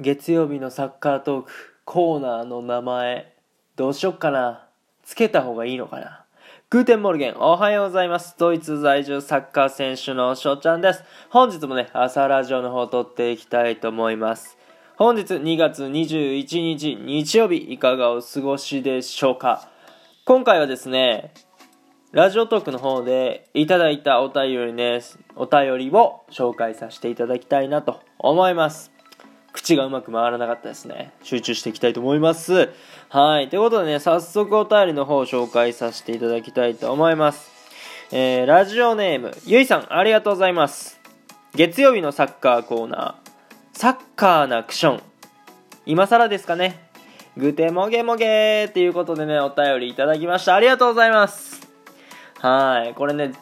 月曜日のサッカートークコーナーの名前どうしよっかな？つけた方がいいのかな？ Guten Morgen おはようございます。ドイツ在住サッカー選手の翔ちゃんです。本日もね朝ラジオの方撮っていきたいと思います。本日2月21日日曜日いかがお過ごしでしょうか？今回はですねラジオトークの方でいただいたお便りね、お便りを紹介させていただきたいなと思います。口がうまく回らなかったですね。集中していきたいと思います。はい。ということでね、早速お便りの方を紹介させていただきたいと思います。えー、ラジオネーム、ゆいさん、ありがとうございます。月曜日のサッカーコーナー、サッカーなクション。今更ですかね。グテモゲモゲーっていうことでね、お便りいただきました。ありがとうございます。はい。これね、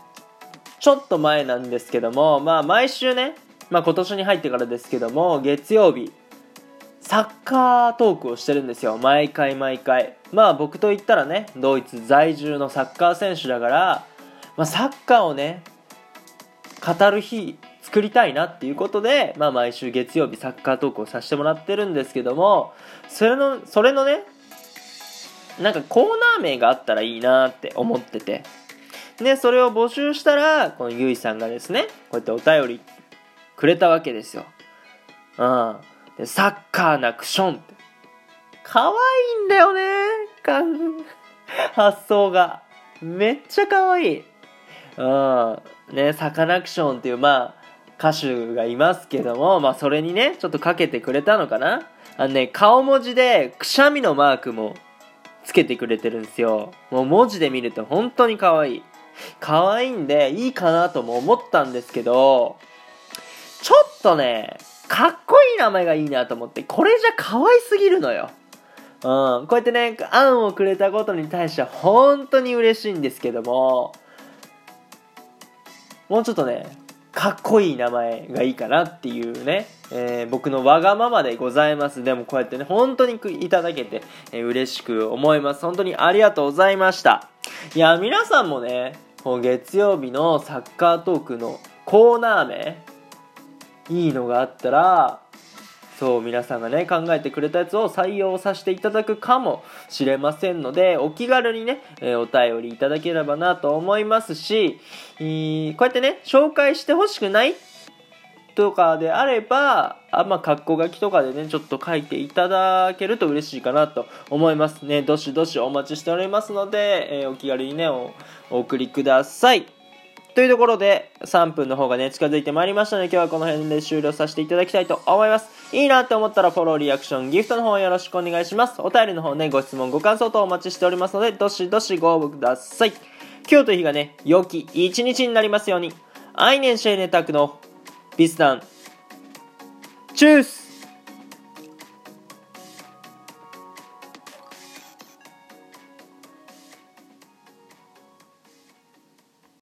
ちょっと前なんですけども、まあ毎週ね、まあ、今年に入ってからですけども月曜日サッカートークをしてるんですよ。毎回毎回。まあ僕と言ったらねドイツ在住のサッカー選手だから、まあ、サッカーをね語る日作りたいなっていうことで、まあ、毎週月曜日サッカートークをさせてもらってるんですけどもそれのそれのねなんかコーナー名があったらいいなって思ってて。でそれを募集したらこのゆいさんがですねこうやってお便りくれたわけですよ。うん。で、サッカーなクションって。可愛いんだよね。発想が。めっちゃ可愛い。うん。ね、サカナクションっていう、まあ、歌手がいますけども、まあ、それにね、ちょっとかけてくれたのかな。あのね、顔文字で、くしゃみのマークもつけてくれてるんですよ。もう文字で見ると本当に可愛い。可愛いんで、いいかなとも思ったんですけど、ちょっとね、かっこいい名前がいいなと思って、これじゃ可愛すぎるのよ。うん、こうやってね、案をくれたことに対しては本当に嬉しいんですけども、もうちょっとね、かっこいい名前がいいかなっていうね、えー、僕のわがままでございます。でもこうやってね、本当にいただけて、えー、嬉しく思います。本当にありがとうございました。いや、皆さんもね、月曜日のサッカートークのコーナー名、いいのがあったらそう皆さんがね考えてくれたやつを採用させていただくかもしれませんのでお気軽にね、え、お便りいただければなと思いますし、えー、こうやってね紹介してほしくないとかであればあまあ括弧書きとかでねちょっと書いていただけると嬉しいかなと思いますね。どしどしお待ちしておりますので、えー、お気軽にねお送りください。というところで、3分の方がね、近づいてまいりましたので、今日はこの辺で終了させていただきたいと思います。いいなって思ったら、フォロー、リアクション、ギフトの方よろしくお願いします。お便りの方ね、ご質問、ご感想等お待ちしておりますので、どしどしご応募ください。今日という日がね、良き一日になりますように。アイネンシェーネタクのビスダン。チュース